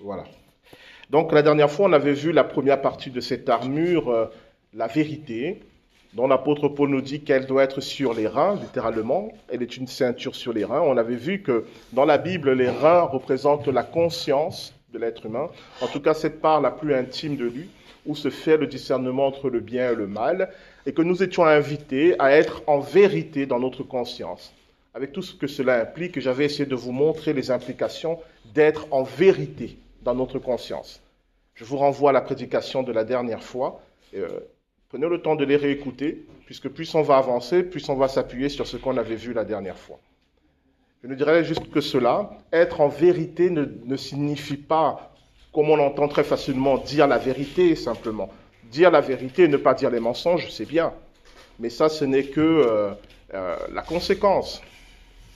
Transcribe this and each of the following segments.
Voilà. Donc la dernière fois, on avait vu la première partie de cette armure, euh, la vérité, dont l'apôtre Paul nous dit qu'elle doit être sur les reins, littéralement. Elle est une ceinture sur les reins. On avait vu que dans la Bible, les reins représentent la conscience de l'être humain, en tout cas cette part la plus intime de lui, où se fait le discernement entre le bien et le mal, et que nous étions invités à être en vérité dans notre conscience. Avec tout ce que cela implique, j'avais essayé de vous montrer les implications d'être en vérité dans notre conscience. Je vous renvoie à la prédication de la dernière fois. Euh, prenez le temps de les réécouter, puisque plus on va avancer, plus on va s'appuyer sur ce qu'on avait vu la dernière fois. Je ne dirais juste que cela, être en vérité ne, signifie pas, comme on l'entend très facilement, dire la vérité simplement. Dire la vérité et ne pas dire les mensonges, c'est bien. Mais ça, ce n'est que euh, euh, la conséquence.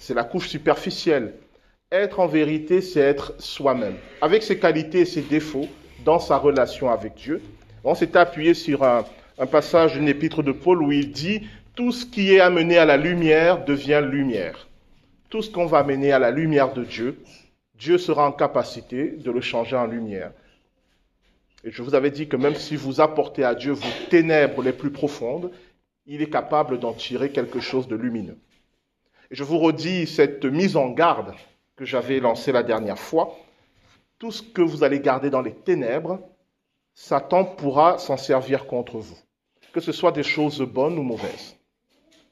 C'est la couche superficielle. Être en vérité, c'est être soi-même, avec ses qualités et ses défauts dans sa relation avec Dieu. On s'est appuyé sur un, passage d'une épître de Paul où il dit Tout ce qui est amené à la lumière devient lumière. Tout ce qu'on va amener à la lumière de Dieu, Dieu sera en capacité de le changer en lumière. Et je vous avais dit que même si vous apportez à Dieu vos ténèbres les plus profondes, il est capable d'en tirer quelque chose de lumineux. Et je vous redis cette mise en garde que j'avais lancé la dernière fois, tout ce que vous allez garder dans les ténèbres, Satan pourra s'en servir contre vous, que ce soit des choses bonnes ou mauvaises.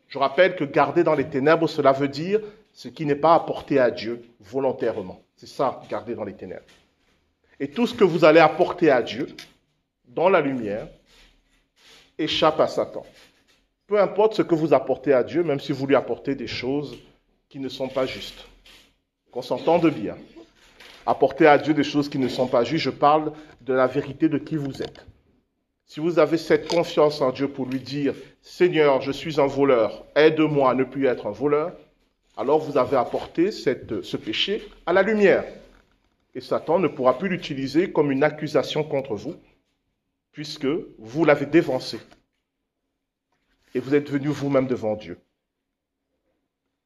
Je rappelle que garder dans les ténèbres, cela veut dire ce qui n'est pas apporté à Dieu volontairement. C'est ça, garder dans les ténèbres. Et tout ce que vous allez apporter à Dieu dans la lumière échappe à Satan. Peu importe ce que vous apportez à Dieu, même si vous lui apportez des choses qui ne sont pas justes qu'on s'entende bien. Apporter à Dieu des choses qui ne sont pas justes, je parle de la vérité de qui vous êtes. Si vous avez cette confiance en Dieu pour lui dire, Seigneur, je suis un voleur, aide-moi à ne plus être un voleur, alors vous avez apporté ce péché à la lumière. Et Satan ne pourra plus l'utiliser comme une accusation contre vous, puisque vous l'avez dévancé. Et vous êtes venu vous-même devant Dieu.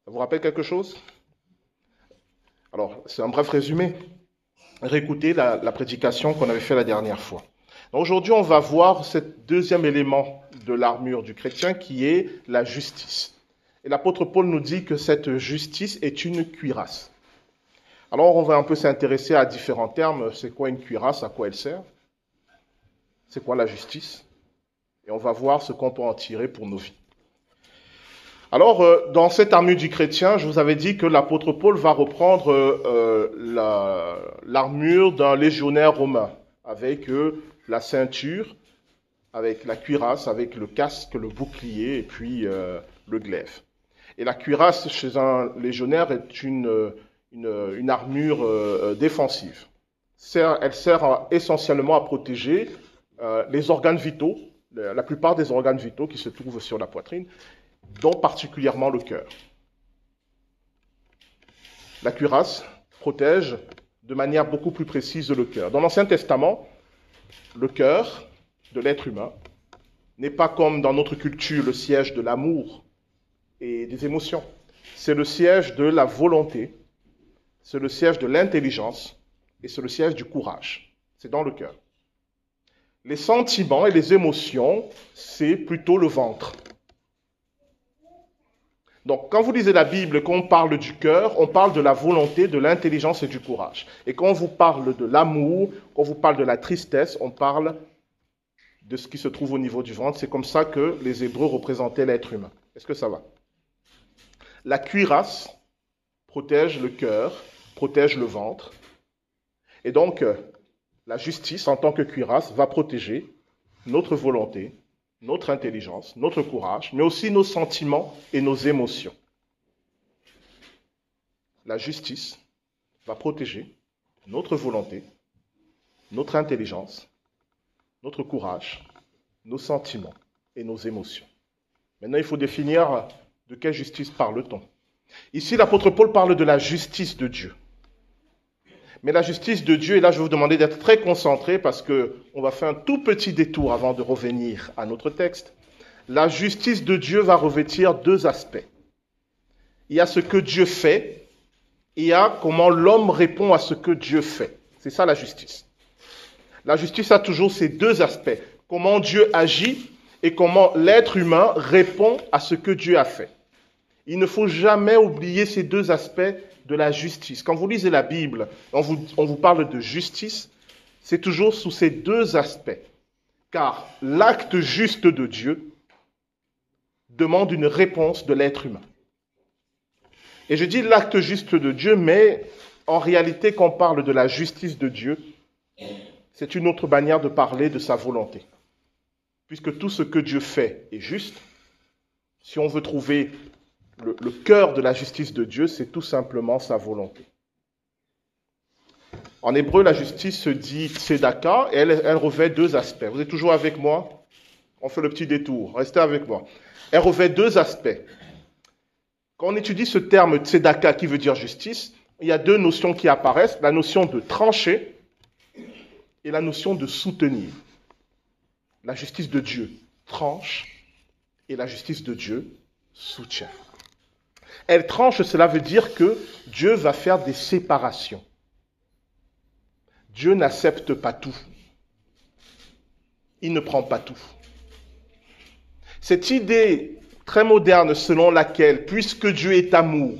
Ça vous rappelle quelque chose? Alors, c'est un bref résumé. Réécoutez la, la prédication qu'on avait fait la dernière fois. Aujourd'hui, on va voir ce deuxième élément de l'armure du chrétien qui est la justice. Et l'apôtre Paul nous dit que cette justice est une cuirasse. Alors, on va un peu s'intéresser à différents termes. C'est quoi une cuirasse? À quoi elle sert? C'est quoi la justice? Et on va voir ce qu'on peut en tirer pour nos vies. Alors, euh, dans cette armure du chrétien, je vous avais dit que l'apôtre Paul va reprendre euh, l'armure d'un légionnaire romain, avec euh, la ceinture, avec la cuirasse, avec le casque, le bouclier et puis le glaive. Et la cuirasse chez un légionnaire est une armure défensive. Elle sert essentiellement à protéger les organes vitaux, la plupart des organes vitaux qui se trouvent sur la poitrine, dont particulièrement le cœur. La cuirasse protège de manière beaucoup plus précise le cœur. Dans l'Ancien Testament, le cœur de l'être humain n'est pas comme dans notre culture le siège de l'amour et des émotions. C'est le siège de la volonté, c'est le siège de l'intelligence et c'est le siège du courage. C'est dans le cœur. Les sentiments et les émotions, c'est plutôt le ventre. Donc, quand vous lisez la Bible, quand on parle du cœur, on parle de la volonté, de l'intelligence et du courage. Et quand on vous parle de l'amour, quand on vous parle de la tristesse, on parle de ce qui se trouve au niveau du ventre. C'est comme ça que les Hébreux représentaient l'être humain. Est-ce que ça va? La cuirasse protège le cœur, protège le ventre. Et donc, la justice, en tant que cuirasse, va protéger notre volonté, notre intelligence, notre courage, mais aussi nos sentiments et nos émotions. La justice va protéger notre volonté, notre intelligence, notre courage, nos sentiments et nos émotions. Maintenant, il faut définir de quelle justice parle-t-on. Ici, l'apôtre Paul parle de la justice de Dieu. Mais la justice de Dieu, et là je vais vous demander d'être très concentré parce que on va faire un tout petit détour avant de revenir à notre texte. La justice de Dieu va revêtir deux aspects. Il y a ce que Dieu fait et il y a comment l'homme répond à ce que Dieu fait. C'est ça la justice. La justice a toujours ces deux aspects. Comment Dieu agit et comment l'être humain répond à ce que Dieu a fait. Il ne faut jamais oublier ces deux aspects de la justice. Quand vous lisez la Bible, on vous, parle de justice, c'est toujours sous ces deux aspects. Car l'acte juste de Dieu demande une réponse de l'être humain. Et je dis l'acte juste de Dieu, mais en réalité, quand on parle de la justice de Dieu, c'est une autre manière de parler de sa volonté. Puisque tout ce que Dieu fait est juste, si on veut trouver le, cœur de la justice de Dieu, c'est tout simplement sa volonté. En hébreu, la justice se dit tzedaka et elle, elle revêt deux aspects. Vous êtes toujours avec moi? On fait le petit détour. Restez avec moi. Elle revêt deux aspects. Quand on étudie ce terme tzedaka qui veut dire justice, il y a deux notions qui apparaissent, la notion de trancher et la notion de soutenir. La justice de Dieu tranche et la justice de Dieu soutient. Elle tranche, cela veut dire que Dieu va faire des séparations. Dieu n'accepte pas tout. Il ne prend pas tout. Cette idée très moderne selon laquelle, puisque Dieu est amour,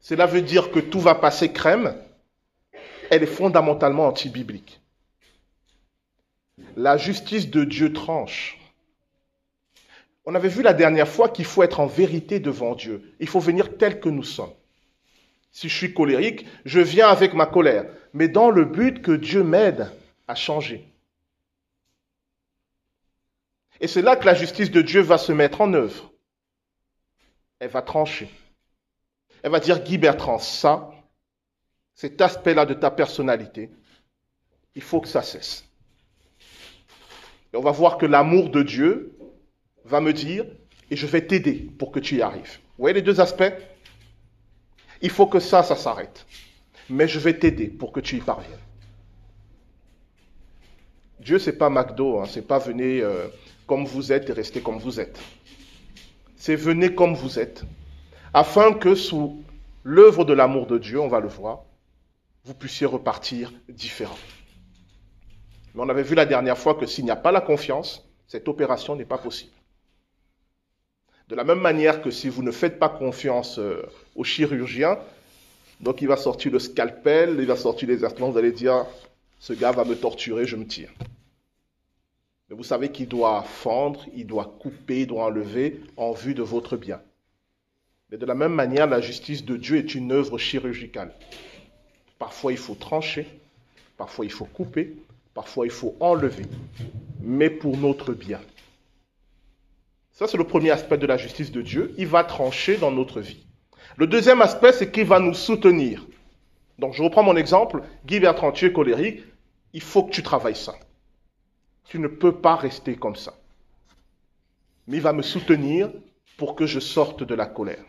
cela veut dire que tout va passer crème, elle est fondamentalement anti-biblique. La justice de Dieu tranche. On avait vu la dernière fois qu'il faut être en vérité devant Dieu. Il faut venir tel que nous sommes. Si je suis colérique, je viens avec ma colère, mais dans le but que Dieu m'aide à changer. Et c'est là que la justice de Dieu va se mettre en œuvre. Elle va trancher. Elle va dire, Guy Bertrand, ça, cet aspect-là de ta personnalité, il faut que ça cesse. Et on va voir que l'amour de Dieu va me dire, et je vais t'aider pour que tu y arrives. Vous voyez les deux aspects? Il faut que ça, ça s'arrête. Mais je vais t'aider pour que tu y parviennes. Dieu, c'est pas McDo, hein, c'est pas venez euh, comme vous êtes et restez comme vous êtes. C'est venez comme vous êtes, afin que sous l'œuvre de l'amour de Dieu, on va le voir, vous puissiez repartir différent. Mais on avait vu la dernière fois que s'il n'y a pas la confiance, cette opération n'est pas possible. De la même manière que si vous ne faites pas confiance euh, au chirurgien, donc il va sortir le scalpel, il va sortir les instruments, vous allez dire, ce gars va me torturer, je me tire. Mais vous savez qu'il doit fendre, il doit couper, il doit enlever en vue de votre bien. Mais de la même manière, la justice de Dieu est une œuvre chirurgicale. Parfois il faut trancher, parfois il faut couper, parfois il faut enlever, mais pour notre bien. Ça, c'est le premier aspect de la justice de Dieu. Il va trancher dans notre vie. Le deuxième aspect, c'est qu'il va nous soutenir. Donc, je reprends mon exemple. Guy Bertrand, tu es colérique. Il faut que tu travailles ça. Tu ne peux pas rester comme ça. Mais il va me soutenir pour que je sorte de la colère.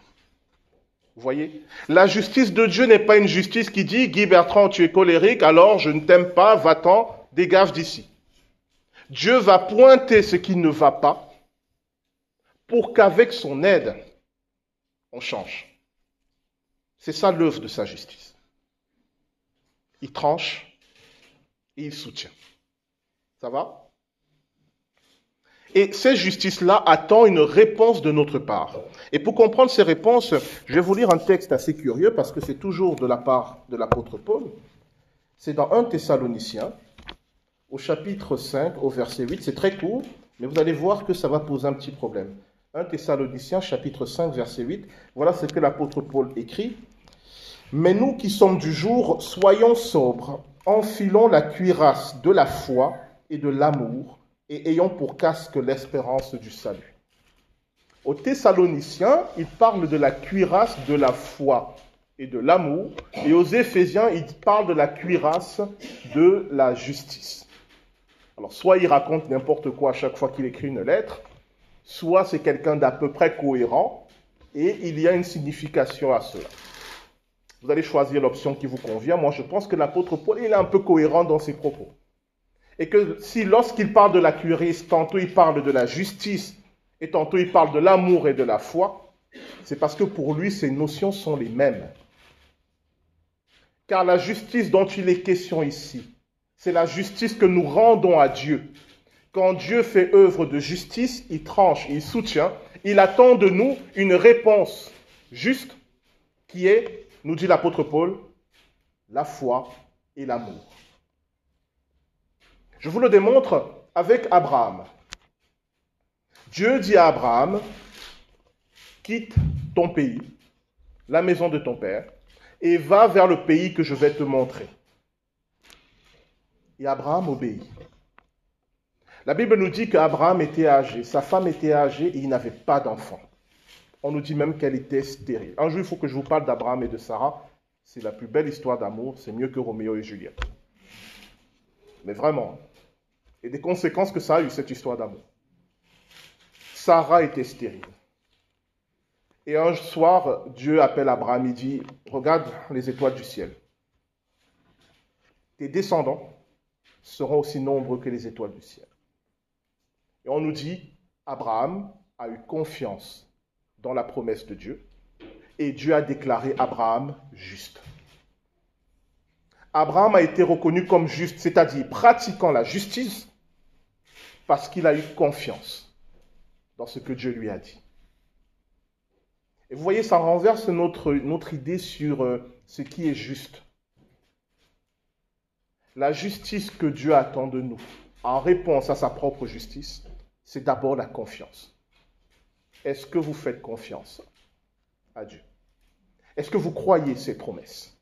Vous voyez? La justice de Dieu n'est pas une justice qui dit Guy Bertrand, tu es colérique, alors je ne t'aime pas, va-t'en, dégage d'ici. Dieu va pointer ce qui ne va pas pour qu'avec son aide, on change. C'est ça l'œuvre de sa justice. Il tranche et il soutient. Ça va? Et cette justice-là attend une réponse de notre part. Et pour comprendre ces réponses, je vais vous lire un texte assez curieux parce que c'est toujours de la part de l'apôtre Paul. C'est dans 1 Thessaloniciens, au chapitre 5, au verset 8. C'est très court, mais vous allez voir que ça va poser un petit problème. 1 Thessaloniciens chapitre 5 verset 8, voilà ce que l'apôtre Paul écrit. Mais nous qui sommes du jour, soyons sobres, enfilons la cuirasse de la foi et de l'amour, et ayons pour casque l'espérance du salut. Aux Thessaloniciens, il parle de la cuirasse de la foi et de l'amour, et aux Éphésiens, il parle de la cuirasse de la justice. Alors, soit il raconte n'importe quoi à chaque fois qu'il écrit une lettre, soit c'est quelqu'un d'à peu près cohérent, et il y a une signification à cela. Vous allez choisir l'option qui vous convient. Moi, je pense que l'apôtre Paul, il est un peu cohérent dans ses propos. Et que si lorsqu'il parle de la cuirasse, tantôt il parle de la justice, et tantôt il parle de l'amour et de la foi, c'est parce que pour lui, ces notions sont les mêmes. Car la justice dont il est question ici, c'est la justice que nous rendons à Dieu. Quand Dieu fait œuvre de justice, il tranche, il soutient, il attend de nous une réponse juste qui est, nous dit l'apôtre Paul, la foi et l'amour. Je vous le démontre avec Abraham. Dieu dit à Abraham, quitte ton pays, la maison de ton père, et va vers le pays que je vais te montrer. Et Abraham obéit. La Bible nous dit qu'Abraham était âgé, sa femme était âgée et il n'avait pas d'enfant. On nous dit même qu'elle était stérile. Un jour, il faut que je vous parle d'Abraham et de Sarah. C'est la plus belle histoire d'amour, c'est mieux que Roméo et Juliette. Mais vraiment. Et des conséquences que ça a eu, cette histoire d'amour. Sarah était stérile. Et un soir, Dieu appelle Abraham, il dit, regarde les étoiles du ciel. Tes descendants seront aussi nombreux que les étoiles du ciel. Et on nous dit, Abraham a eu confiance dans la promesse de Dieu, et Dieu a déclaré Abraham juste. Abraham a été reconnu comme juste, c'est-à-dire pratiquant la justice, parce qu'il a eu confiance dans ce que Dieu lui a dit. Et vous voyez, ça renverse notre, notre idée sur euh, ce qui est juste. La justice que Dieu attend de nous, en réponse à sa propre justice, c'est d'abord la confiance. Est-ce que vous faites confiance à Dieu? Est-ce que vous croyez ses promesses?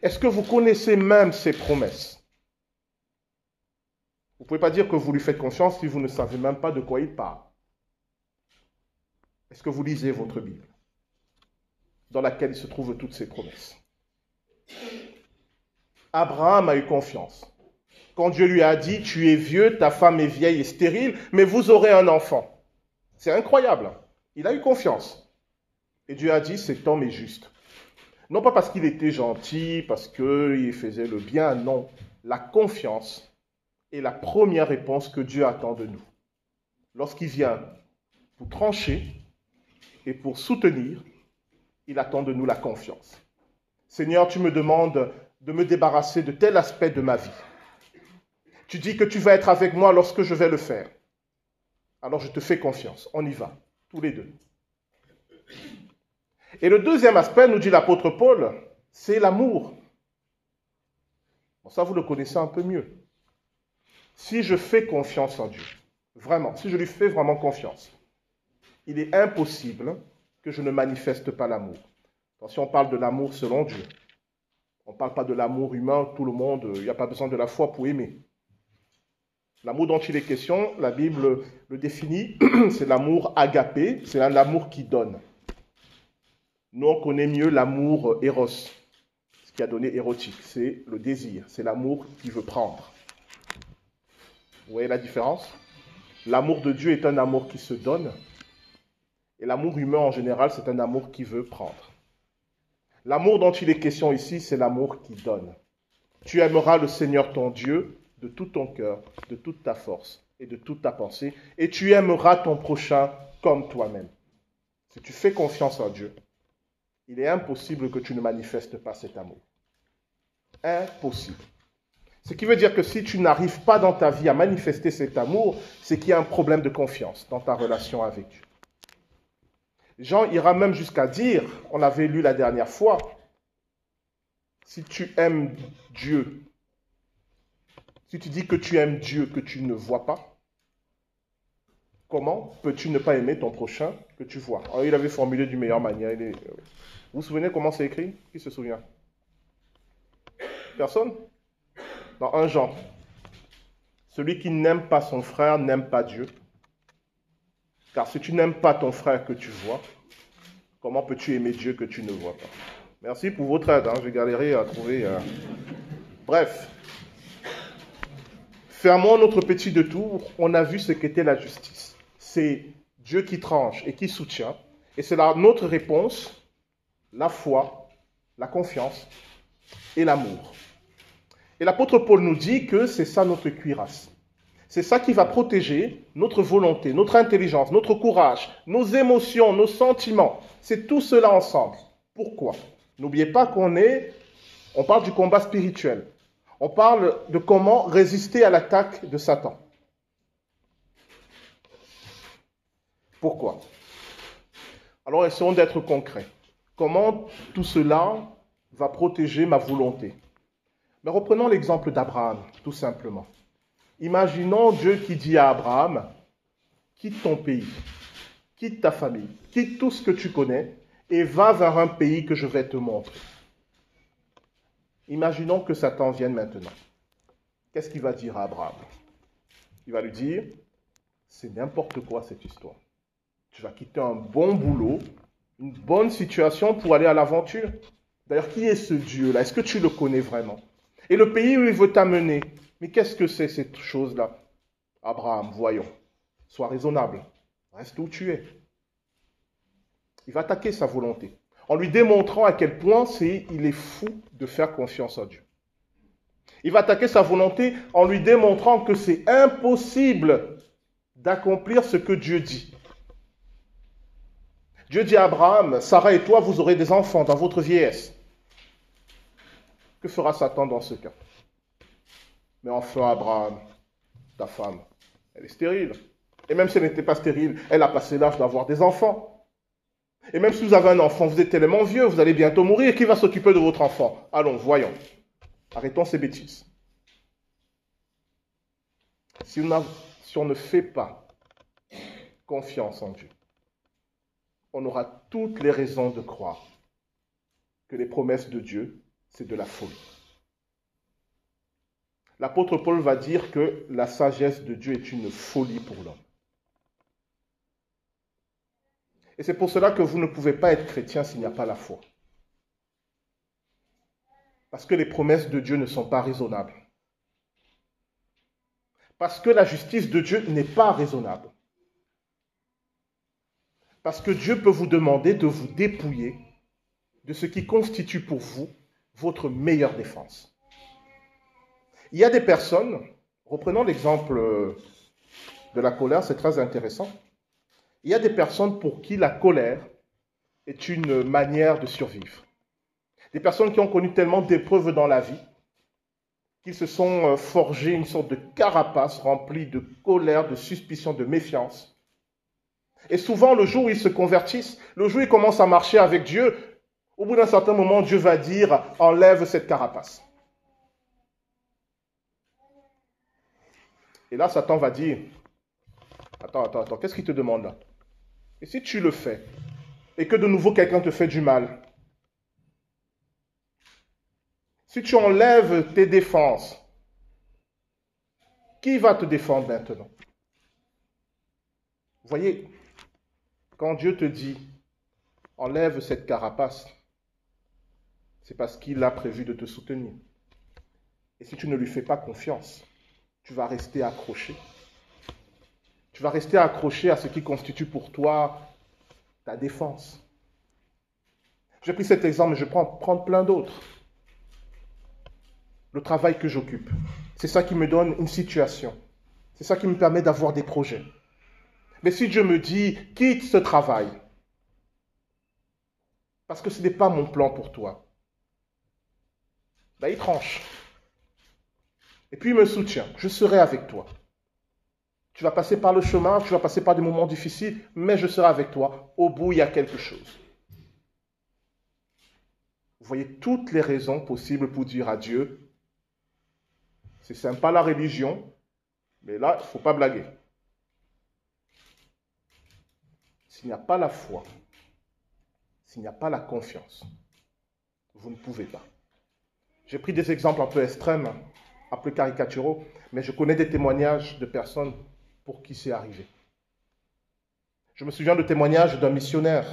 Est-ce que vous connaissez même ses promesses? Vous ne pouvez pas dire que vous lui faites confiance si vous ne savez même pas de quoi il parle. Est-ce que vous lisez votre Bible dans laquelle se trouvent toutes ces promesses? Abraham a eu confiance. Quand Dieu lui a dit, tu es vieux, ta femme est vieille et stérile, mais vous aurez un enfant. C'est incroyable. Il a eu confiance. Et Dieu a dit, cet homme est juste. Non pas parce qu'il était gentil, parce qu'il faisait le bien, non. La confiance est la première réponse que Dieu attend de nous. Lorsqu'il vient pour trancher et pour soutenir, il attend de nous la confiance. Seigneur, tu me demandes de me débarrasser de tel aspect de ma vie. Tu dis que tu vas être avec moi lorsque je vais le faire. Alors je te fais confiance. On y va, tous les deux. Et le deuxième aspect, nous dit l'apôtre Paul, c'est l'amour. Bon, ça, vous le connaissez un peu mieux. Si je fais confiance en Dieu, vraiment, si je lui fais vraiment confiance, il est impossible que je ne manifeste pas l'amour. Si on parle de l'amour selon Dieu. On ne parle pas de l'amour humain, tout le monde, il n'y a pas besoin de la foi pour aimer. L'amour dont il est question, la Bible le définit, c'est l'amour agapé, c'est l'amour qui donne. Nous, on connaît mieux l'amour éros, ce qui a donné érotique, c'est le désir, c'est l'amour qui veut prendre. Vous voyez la différence? L'amour de Dieu est un amour qui se donne, et l'amour humain en général, c'est un amour qui veut prendre. L'amour dont il est question ici, c'est l'amour qui donne. Tu aimeras le Seigneur ton Dieu de tout ton cœur, de toute ta force et de toute ta pensée, et tu aimeras ton prochain comme toi-même. Si tu fais confiance en Dieu, il est impossible que tu ne manifestes pas cet amour. Impossible. Ce qui veut dire que si tu n'arrives pas dans ta vie à manifester cet amour, c'est qu'il y a un problème de confiance dans ta relation avec Dieu. Jean ira même jusqu'à dire, on l'avait lu la dernière fois, si tu aimes Dieu, si tu dis que tu aimes Dieu que tu ne vois pas, comment peux-tu ne pas aimer ton prochain que tu vois? Alors, Il avait formulé d'une meilleure manière. Vous vous souvenez comment c'est écrit? Qui se souvient? Personne? Dans un Jean. Celui qui n'aime pas son frère n'aime pas Dieu, car si tu n'aimes pas ton frère que tu vois, comment peux-tu aimer Dieu que tu ne vois pas? Merci pour votre aide. Hein. J'ai galéré à trouver. Euh, bref. Fermons notre petit détour. On a vu ce qu'était la justice. C'est Dieu qui tranche et qui soutient. Et c'est là notre réponse, la foi, la confiance et l'amour. Et l'apôtre Paul nous dit que c'est ça notre cuirasse. C'est ça qui va protéger notre volonté, notre intelligence, notre courage, nos émotions, nos sentiments. C'est tout cela ensemble. Pourquoi? N'oubliez pas qu'on est On parle du combat spirituel. On parle de comment résister à l'attaque de Satan. Pourquoi? Alors essayons d'être concrets. Comment tout cela va protéger ma volonté? Mais reprenons l'exemple d'Abraham, tout simplement. Imaginons Dieu qui dit à Abraham, quitte ton pays, quitte ta famille, quitte tout ce que tu connais et va vers un pays que je vais te montrer. Imaginons que Satan vienne maintenant. Qu'est-ce qu'il va dire à Abraham? Il va lui dire, c'est n'importe quoi cette histoire. Tu vas quitter un bon boulot, une bonne situation pour aller à l'aventure. D'ailleurs, qui est ce Dieu-là? Est-ce que tu le connais vraiment? Et le pays où il veut t'amener, mais qu'est-ce que c'est cette chose-là? Abraham, voyons, sois raisonnable, reste où tu es. Il va attaquer sa volonté en lui démontrant à quel point il est fou de faire confiance en Dieu. Il va attaquer sa volonté en lui démontrant que c'est impossible d'accomplir ce que Dieu dit. Dieu dit à Abraham, Sarah et toi, vous aurez des enfants dans votre vieillesse. Que fera Satan dans ce cas? Mais enfin, Abraham, ta femme, elle est stérile. Et même si elle n'était pas stérile, elle a passé l'âge d'avoir des enfants. Et même si vous avez un enfant, vous êtes tellement vieux, vous allez bientôt mourir, qui va s'occuper de votre enfant? Allons, voyons. Arrêtons ces bêtises. Si on, ne fait pas confiance en Dieu, on aura toutes les raisons de croire que les promesses de Dieu, c'est de la folie. L'apôtre Paul va dire que la sagesse de Dieu est une folie pour l'homme. Et c'est pour cela que vous ne pouvez pas être chrétien s'il n'y a pas la foi. Parce que les promesses de Dieu ne sont pas raisonnables. Parce que la justice de Dieu n'est pas raisonnable. Parce que Dieu peut vous demander de vous dépouiller de ce qui constitue pour vous votre meilleure défense. Il y a des personnes, reprenons l'exemple de la colère, c'est très intéressant. Il y a des personnes pour qui la colère est une manière de survivre. Des personnes qui ont connu tellement d'épreuves dans la vie qu'ils se sont euh, forgés une sorte de carapace remplie de colère, de suspicion, de méfiance. Et souvent, le jour où ils se convertissent, le jour où ils commencent à marcher avec Dieu, au bout d'un certain moment, Dieu va dire, enlève cette carapace. Et là, Satan va dire, attends, attends, attends, qu'est-ce qu'il te demande là? Et si tu le fais, et que de nouveau quelqu'un te fait du mal, si tu enlèves tes défenses, qui va te défendre maintenant? Vous voyez, quand Dieu te dit, enlève cette carapace, c'est parce qu'il a prévu de te soutenir. Et si tu ne lui fais pas confiance, tu vas rester accroché tu vas rester accroché à ce qui constitue pour toi ta défense. J'ai pris cet exemple, mais je prends prendre plein d'autres. Le travail que j'occupe, c'est ça qui me donne une situation. C'est ça qui me permet d'avoir des projets. Mais si Dieu me dit, quitte ce travail, parce que ce n'est pas mon plan pour toi, ben, il tranche. Et puis il me soutient, je serai avec toi. Tu vas passer par le chemin, tu vas passer par des moments difficiles, mais je serai avec toi. Au bout, il y a quelque chose. Vous voyez toutes les raisons possibles pour dire à Dieu, c'est sympa la religion, mais là, il ne faut pas blaguer. S'il n'y a pas la foi, s'il n'y a pas la confiance, vous ne pouvez pas. J'ai pris des exemples un peu extrêmes, un peu caricaturaux, mais je connais des témoignages de personnes pour qui c'est arrivé. Je me souviens du témoignage d'un missionnaire.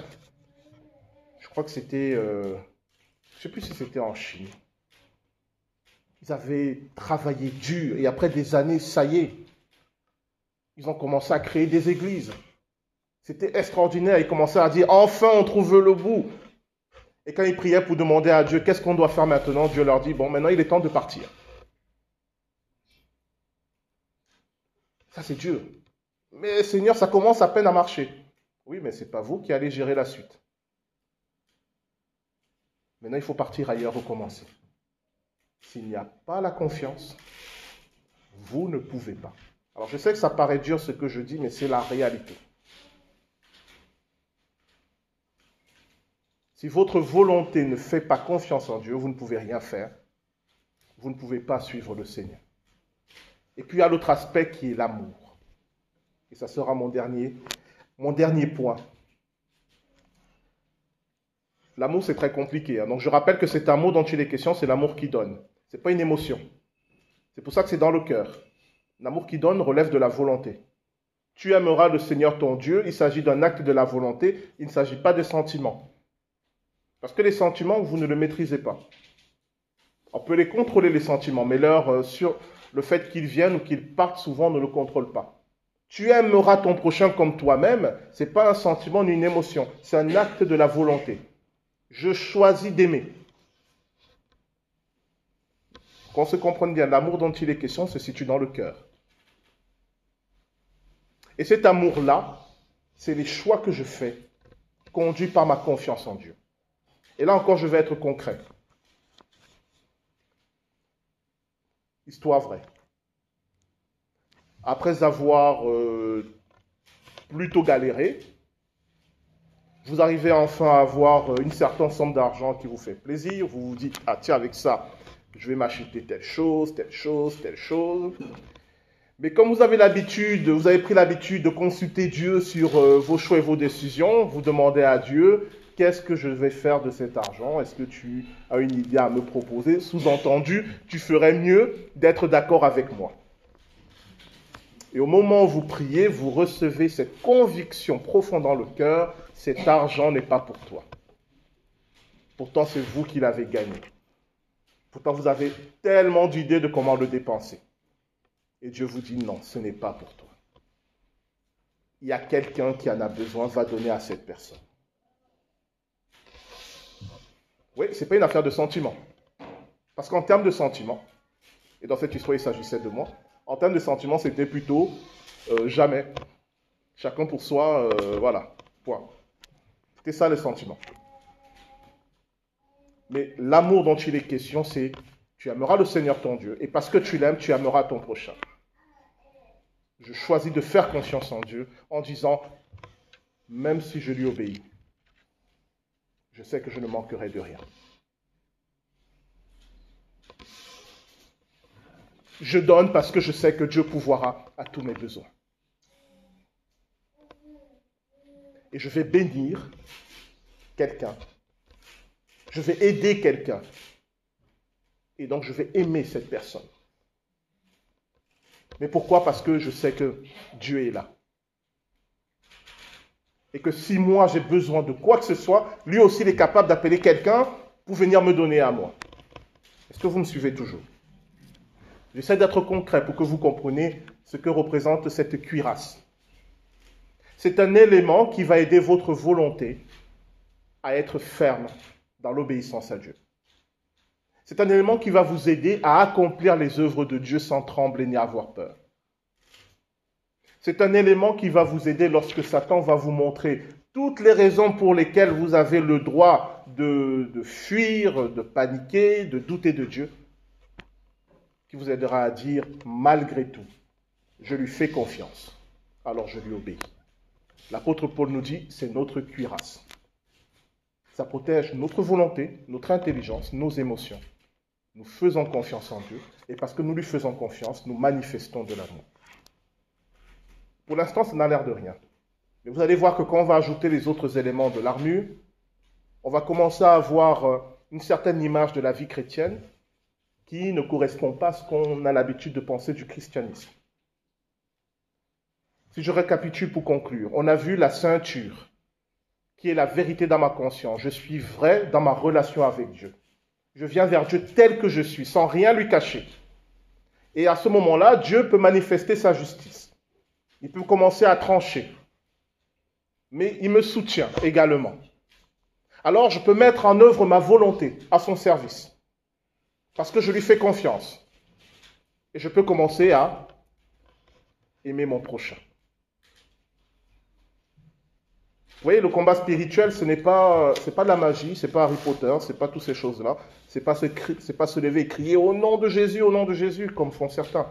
Je crois que c'était, euh, je ne sais plus si c'était en Chine. Ils avaient travaillé dur et après des années, ça y est, ils ont commencé à créer des églises. C'était extraordinaire. Ils commençaient à dire, enfin, on trouve le bout. Et quand ils priaient pour demander à Dieu, qu'est-ce qu'on doit faire maintenant, Dieu leur dit, bon, maintenant il est temps de partir. Ça, c'est Dieu. Mais Seigneur, ça commence à peine à marcher. Oui, mais ce n'est pas vous qui allez gérer la suite. Maintenant, il faut partir ailleurs, recommencer. S'il n'y a pas la confiance, vous ne pouvez pas. Alors je sais que ça paraît dur ce que je dis, mais c'est la réalité. Si votre volonté ne fait pas confiance en Dieu, vous ne pouvez rien faire. Vous ne pouvez pas suivre le Seigneur. Et puis il y a l'autre aspect qui est l'amour. Et ça sera mon dernier, mon dernier point. L'amour, c'est très compliqué. Hein. Donc je rappelle que c'est un mot dont il est question, c'est l'amour qui donne. Ce n'est pas une émotion. C'est pour ça que c'est dans le cœur. L'amour qui donne relève de la volonté. Tu aimeras le Seigneur ton Dieu, il s'agit d'un acte de la volonté, il ne s'agit pas des sentiments. Parce que les sentiments, vous ne le maîtrisez pas. On peut les contrôler, les sentiments, mais leur, euh, sur le fait qu'ils viennent ou qu'ils partent, souvent, ne le contrôle pas. Tu aimeras ton prochain comme toi-même, ce n'est pas un sentiment ni une émotion, c'est un acte de la volonté. Je choisis d'aimer. Qu'on se comprenne bien, l'amour dont il est question se situe dans le cœur. Et cet amour-là, c'est les choix que je fais, conduits par ma confiance en Dieu. Et là encore, je vais être concret. Histoire vraie. Après avoir euh, plutôt galéré, vous arrivez enfin à avoir euh, une certaine somme d'argent qui vous fait plaisir. Vous vous dites, ah tiens, avec ça, je vais m'acheter telle chose, telle chose, telle chose. Mais comme vous avez l'habitude, vous avez pris l'habitude de consulter Dieu sur euh, vos choix et vos décisions, vous demandez à Dieu, qu'est-ce que je vais faire de cet argent? Est-ce que tu as une idée à me proposer? Sous-entendu, tu ferais mieux d'être d'accord avec moi. Et au moment où vous priez, vous recevez cette conviction profonde dans le cœur, cet argent n'est pas pour toi. Pourtant, c'est vous qui l'avez gagné. Pourtant, vous avez tellement d'idées de comment le dépenser. Et Dieu vous dit non, ce n'est pas pour toi. Il y a quelqu'un qui en a besoin, va donner à cette personne. Oui, ce n'est pas une affaire de sentiment. Parce qu'en termes de sentiment, et dans cette histoire, il s'agissait de moi, en termes de sentiment, c'était plutôt euh, jamais. Chacun pour soi, euh, voilà, point. C'était ça le sentiment. Mais l'amour dont il est question, c'est tu aimeras le Seigneur ton Dieu. Et parce que tu l'aimes, tu aimeras ton prochain. Je choisis de faire confiance en Dieu en disant, même si je lui obéis, je sais que je ne manquerai de rien. Je donne parce que je sais que Dieu pourvoira à tous mes besoins. Et je vais bénir quelqu'un. Je vais aider quelqu'un. Et donc je vais aimer cette personne. Mais pourquoi? Parce que je sais que Dieu est là et que si moi j'ai besoin de quoi que ce soit, lui aussi il est capable d'appeler quelqu'un pour venir me donner à moi. Est-ce que vous me suivez toujours? J'essaie d'être concret pour que vous compreniez ce que représente cette cuirasse. C'est un élément qui va aider votre volonté à être ferme dans l'obéissance à Dieu. C'est un élément qui va vous aider à accomplir les œuvres de Dieu sans trembler ni avoir peur. C'est un élément qui va vous aider lorsque Satan va vous montrer toutes les raisons pour lesquelles vous avez le droit de, fuir, de paniquer, de douter de Dieu, qui vous aidera à dire, malgré tout, je lui fais confiance, alors je lui obéis. L'apôtre Paul nous dit, c'est notre cuirasse. Ça protège notre volonté, notre intelligence, nos émotions. Nous faisons confiance en Dieu, et parce que nous lui faisons confiance, nous manifestons de l'amour. Pour l'instant, ça n'a l'air de rien. Mais vous allez voir que quand on va ajouter les autres éléments de l'armure, on va commencer à avoir euh, une certaine image de la vie chrétienne qui ne correspond pas à ce qu'on a l'habitude de penser du christianisme. Si je récapitule pour conclure, on a vu la ceinture, qui est la vérité dans ma conscience. Je suis vrai dans ma relation avec Dieu. Je viens vers Dieu tel que je suis, sans rien lui cacher. Et à ce moment-là, Dieu peut manifester sa justice il peut commencer à trancher. Mais il me soutient également. Alors je peux mettre en œuvre ma volonté à son service. Parce que je lui fais confiance. Et je peux commencer à aimer mon prochain. Vous voyez, le combat spirituel, ce n'est pas, c'est pas de la magie, c'est pas Harry Potter, c'est pas toutes ces choses-là. C'est pas se, c'est pas se lever et crier au nom de Jésus, au nom de Jésus, comme font certains.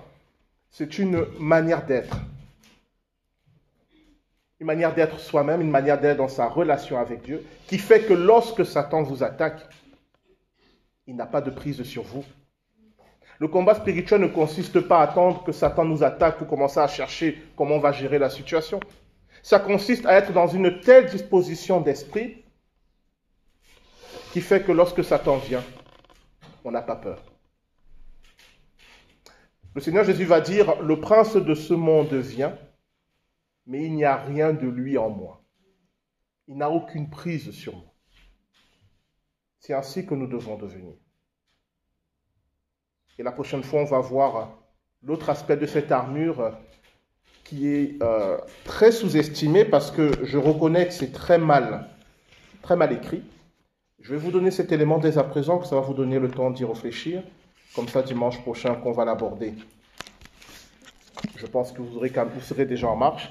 C'est une manière d'être. Une manière d'être soi-même, une manière d'être dans sa relation avec Dieu, qui fait que lorsque Satan vous attaque, il n'a pas de prise sur vous. Le combat spirituel ne consiste pas à attendre que Satan nous attaque pour commencer à chercher comment on va gérer la situation. Ça consiste à être dans une telle disposition d'esprit qui fait que lorsque Satan vient, on n'a pas peur. Le Seigneur Jésus va dire, le prince de ce monde vient, mais il n'y a rien de lui en moi. Il n'a aucune prise sur moi. C'est ainsi que nous devons devenir. Et la prochaine fois, on va voir l'autre aspect de cette armure qui est euh, très sous-estimé parce que je reconnais que c'est très mal, très mal écrit. Je vais vous donner cet élément dès à présent, que ça va vous donner le temps d'y réfléchir. Comme ça, dimanche prochain, qu'on va l'aborder. Je pense que vous, aurez, vous serez déjà en marche.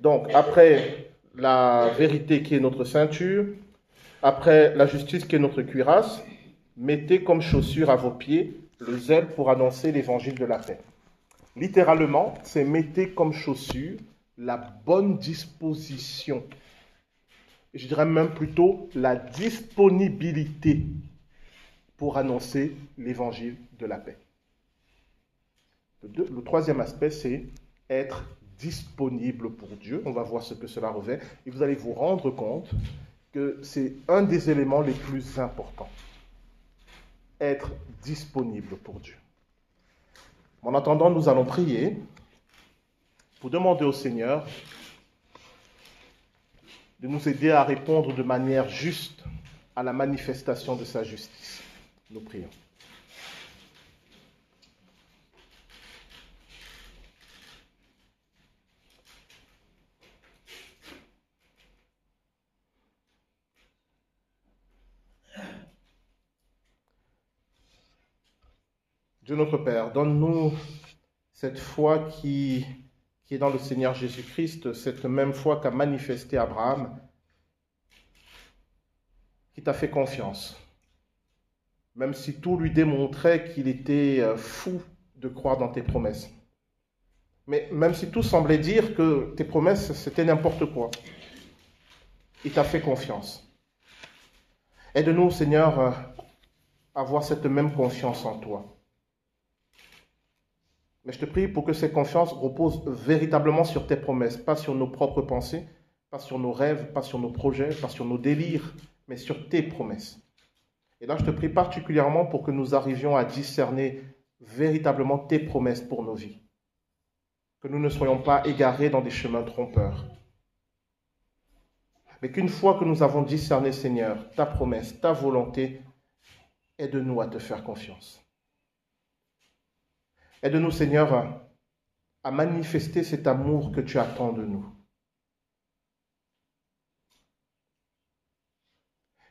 Donc, après la vérité qui est notre ceinture, après la justice qui est notre cuirasse, mettez comme chaussure à vos pieds le zèle pour annoncer l'évangile de la paix. Littéralement, c'est mettez comme chaussure la bonne disposition. Je dirais même plutôt la disponibilité pour annoncer l'évangile de la paix. Le, troisième aspect, c'est être disponible pour Dieu. On va voir ce que cela revêt. Et vous allez vous rendre compte que c'est un des éléments les plus importants être disponible pour Dieu. En attendant, nous allons prier pour demander au Seigneur de nous aider à répondre de manière juste à la manifestation de sa justice. Nous prions. Dieu notre Père, donne-nous cette foi qui, est dans le Seigneur Jésus-Christ, cette même foi qu'a manifesté Abraham, qui t'a fait confiance, même si tout lui démontrait qu'il était euh, fou de croire dans tes promesses. Mais même si tout semblait dire que tes promesses, c'était n'importe quoi, il t'a fait confiance. Aide-nous, Seigneur, à avoir cette même confiance en toi. Mais je te prie pour que cette confiance repose véritablement sur tes promesses, pas sur nos propres pensées, pas sur nos rêves, pas sur nos projets, pas sur nos délires, mais sur tes promesses. Et là, je te prie particulièrement pour que nous arrivions à discerner véritablement tes promesses pour nos vies. Que nous ne soyons pas égarés dans des chemins trompeurs. Mais qu'une fois que nous avons discerné, Seigneur, ta promesse, ta volonté, aide-nous à te faire confiance. Aide-nous, Seigneur, à manifester cet amour que tu attends de nous.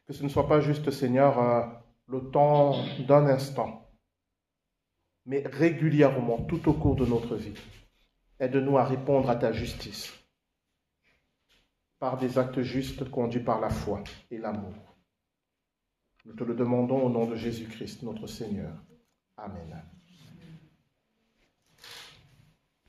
Que ce ne soit pas juste, Seigneur, euh, le temps d'un instant, mais régulièrement, tout au cours de notre vie. Aide-nous à répondre à ta justice par des actes justes conduits par la foi et l'amour. Nous te le demandons au nom de Jésus-Christ, notre Seigneur. Amen.